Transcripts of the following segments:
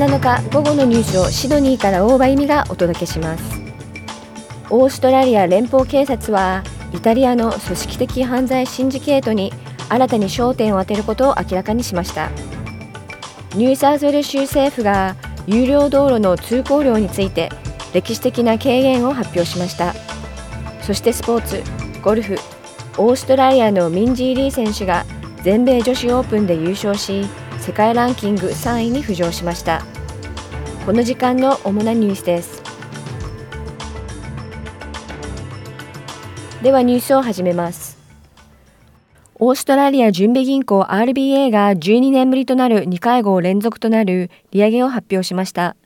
7日午後のニュースをシドニーから大場由美がお届けします。オーストラリア連邦警察はイタリアの組織的犯罪シンジケートに新たに焦点を当てることを明らかにしました。ニューサウスウェル州政府が有料道路の通行料について歴史的な軽減を発表しました。そしてスポーツゴルフオーストラリアのミンジー・リー選手が全米女子オープンで優勝し世界ランキング3位に浮上しました。この時間の主なニュースです。ではニュースを始めます。オーストラリア準備銀行 RBA が12年ぶりとなる2会合連続となる利上げを発表しました。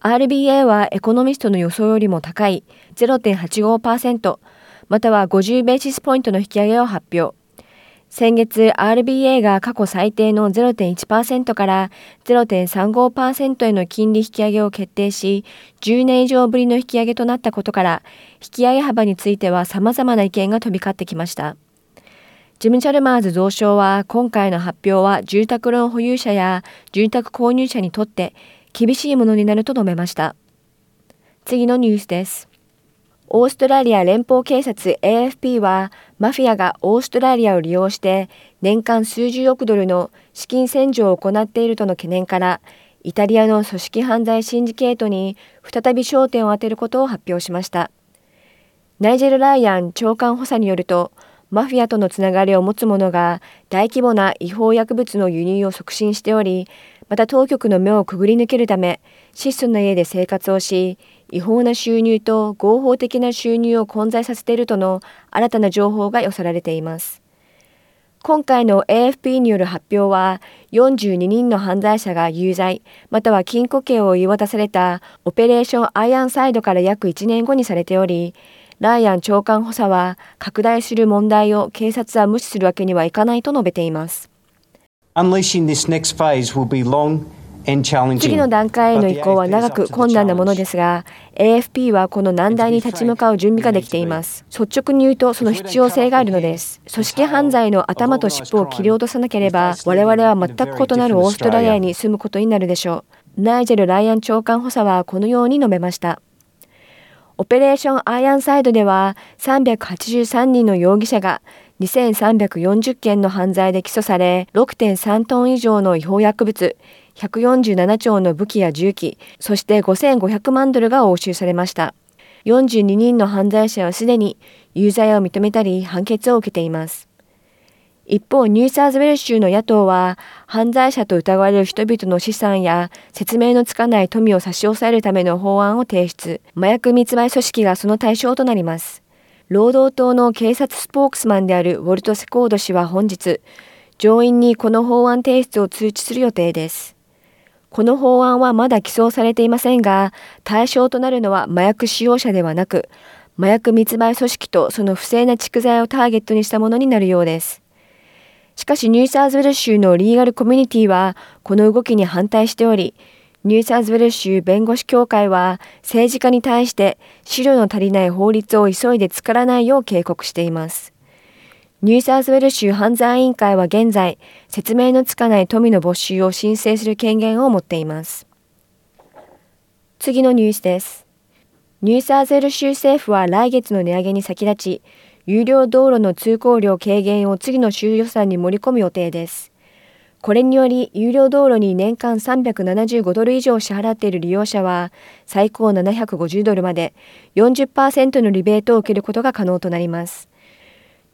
RBA はエコノミストの予想よりも高い0.85%または50ベーシスポイントの引き上げを発表。先月 RBA が過去最低の0.1%から0.35%への金利引き上げを決定し、10年以上ぶりの引き上げとなったことから、引き上げ幅については様々な意見が飛び交ってきました。ジム・チャルマーズ増相は今回の発表は住宅ローン保有者や住宅購入者にとって厳しいものになると述べました。次のニュースです。オーストラリア連邦警察 AFP はマフィアがオーストラリアを利用して年間数十億ドルの資金洗浄を行っているとの懸念からイタリアの組織犯罪シンジケートに再び焦点を当てることを発表しました。ナイジェル・ライアン長官補佐によるとマフィアとのつながりを持つ者が大規模な違法薬物の輸入を促進しておりまた当局の目をくぐり抜けるため質素な家で生活をし違法な収入と合法的な収入を混在させているとの新たな情報が寄せられています。今回の AFP による発表は42人の犯罪者が有罪または禁錮刑を言い渡されたオペレーションアイアンサイドから約1年後にされておりライアン長官補佐は拡大する問題を警察は無視するわけにはいかないと述べています。Unleashing this next phase will be long 次の段階への移行は長く困難なものですが AFP はこの難題に立ち向かう準備ができています。率直に言うとその必要性があるのです。組織犯罪の頭と尻尾を切り落とさなければ我々は全く異なるオーストラリアに住むことになるでしょう。ナイジェル・ライアン長官補佐はこのように述べました。オペレーションアイアンサイドでは383人の容疑者が2340件の犯罪で起訴され6.3トン以上の違法薬物147兆の武器や銃器、そして5500万ドルが押収されました。42人の犯罪者はすでに有罪を認めたり判決を受けています。一方、ニューサーズウェル州の野党は、犯罪者と疑われる人々の資産や説明のつかない富を差し押さえるための法案を提出。麻薬密売組織がその対象となります。労働党の警察スポークスマンであるウォルト・セコード氏は本日、上院にこの法案提出を通知する予定です。この法案はまだ起草されていませんが、対象となるのは麻薬使用者ではなく、麻薬密売組織とその不正な蓄財をターゲットにしたものになるようです。しかしニューサーズウェル州のリーガルコミュニティはこの動きに反対しており、ニューサーズウェル州弁護士協会は政治家に対して資料の足りない法律を急いで作らないよう警告しています。ニューサウスウェル州犯罪委員会は現在、説明のつかない富の没収を申請する権限を持っています。次のニュースです。ニューサウスウェル州政府は来月の値上げに先立ち、有料道路の通行料軽減を次の州予算に盛り込む予定です。これにより、有料道路に年間375ドル以上支払っている利用者は、最高750ドルまで40%のリベートを受けることが可能となります。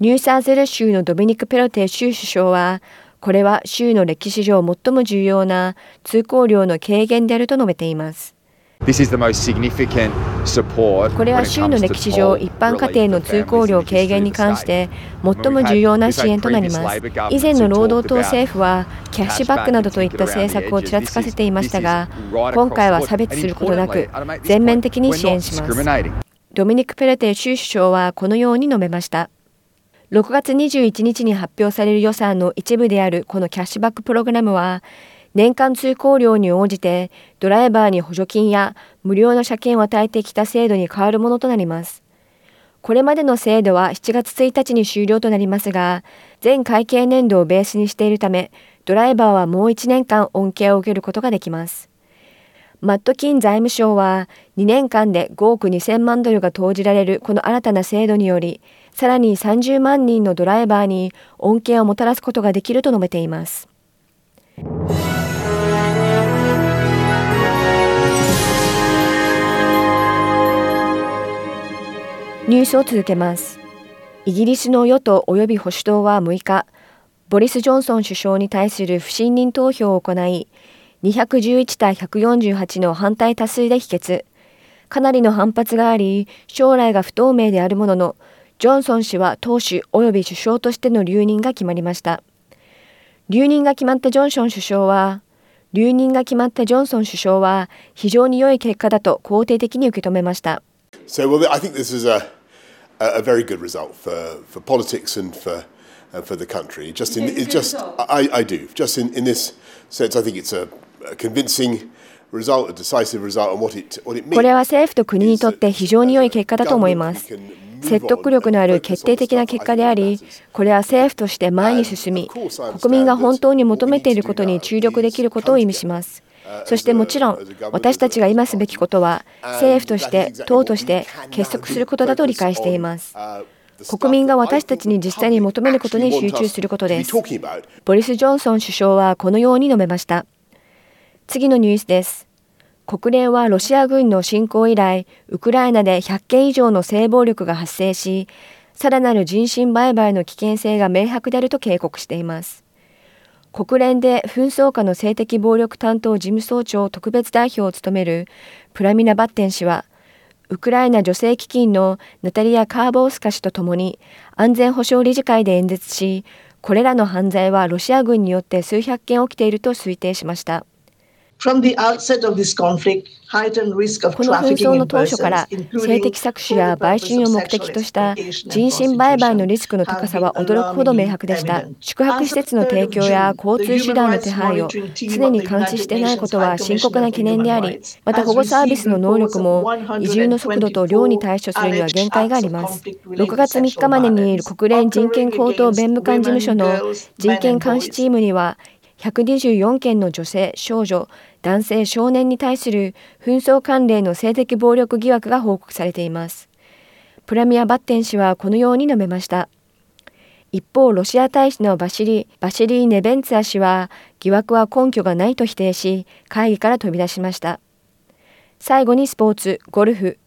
ニューサーゼル州のドミニク・ペロテ州首相は、これは州の歴史上最も重要な通行料の軽減であると述べています。これは州の歴史上一般家庭の通行量軽減に関して最も重要な支援となります。以前の労働党政府はキャッシュバックなどといった政策をちらつかせていましたが今回は差別することなく全面的に支援します。ドミニク・ペレテ州首相はこのように述べました6月21日に発表される予算の一部であるこのキャッシュバックプログラムは年間通行料に応じてドライバーに補助金や無料の車検を与えてきた制度に変わるものとなります。これまでの制度は7月1日に終了となりますが、全会計年度をベースにしているため、ドライバーはもう1年間恩恵を受けることができます。マット・キン財務省は2年間で5億2000万ドルが投じられるこの新たな制度により、さらに30万人のドライバーに恩恵をもたらすことができると述べています。ニュースを続けます。イギリスの与党及び保守党は6日、ボリス・ジョンソン首相に対する不信任投票を行い、211対148の反対多数で否決。かなりの反発があり、将来が不透明であるものの、ジョンソン氏は党首及び首相としての留任が決まりました。留任が決まったジョンソン首相は、留任が決まったジョンソン首相は非常に良い結果だと肯定的に受け止めました。So, well, I think this is a, a very good result for, for politics and for, uh, for the country. Just in, it just, I, I do. Just in, in this sense, I think it's a, a convincing result, a decisive result, and what it, what it means. これは政府と国にとって非常に良い結果だと思います。説得力のある決定的な結果であり、これは政府として前に進み、国民が本当に求めていることに注力できることを意味します。そしてもちろん私たちが今すべきことは政府として党として結束することだと理解しています。国民が私たちに実際に求めることに集中することです。ボリス・ジョンソン首相はこのように述べました。次のニュースです。国連はロシア軍の侵攻以来ウクライナで100件以上の性暴力が発生しさらなる人身売買の危険性が明白であると警告しています国連で紛争下の性的暴力担当事務総長特別代表を務めるプラミナ・バッテン氏は、ウクライナ女性基金のナタリア・カーボースカ氏と共に安全保障理事会で演説し、これらの犯罪はロシア軍によって数百件起きていると推定しました。この紛争の当初から性的搾取や売春を目的とした人身売買のリスクの高さは驚くほど明白でした。宿泊施設の提供や交通手段の手配を常に監視していないことは深刻な懸念であり、また保護サービスの能力も移住の速度と量に対処するには限界があります。6月3日までに国連人権高等弁務官事務所の人権監視チームには124件の女性、少女、男性、少年に対する紛争関連の性的暴力疑惑が報告されています。プラミア・バッテン氏はこのように述べました。一方、ロシア大使のバシリ・バシリー・ネベンツァ氏は疑惑は根拠がないと否定し、会議から飛び出しました。最後にスポーツ、ゴルフ。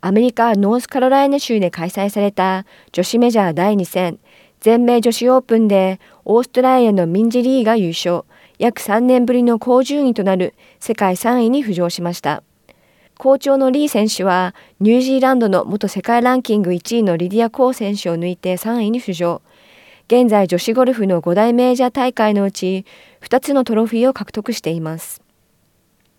アメリカ・ノースカロライナ州で開催された女子メジャー第2戦、全米女子オープンでオーストラリアのミンジ・リーが優勝。約3年ぶりの高順位となる世界3位に浮上しました。好調のリー選手はニュージーランドの元世界ランキング1位のリディア・コー選手を抜いて3位に浮上。現在女子ゴルフの5大メジャー大会のうち2つのトロフィーを獲得しています。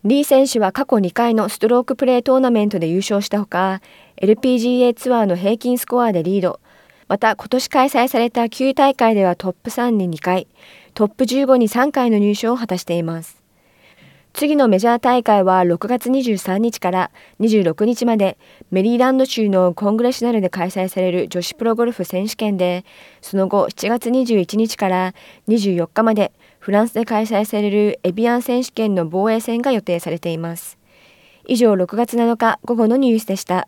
リー選手は過去2回のストロークプレートーナメントで優勝したほか、LPGA ツアーの平均スコアでリード、また今年開催された9大会ではトップ3に2回、トップ15に3回の入賞を果たしています。次のメジャー大会は6月23日から26日までメリーランド州のコングレッショナルで開催される女子プロゴルフ選手権で、その後7月21日から24日までフランスで開催されるエビアン選手権の防衛戦が予定されています。以上6月7日午後のニュースでした。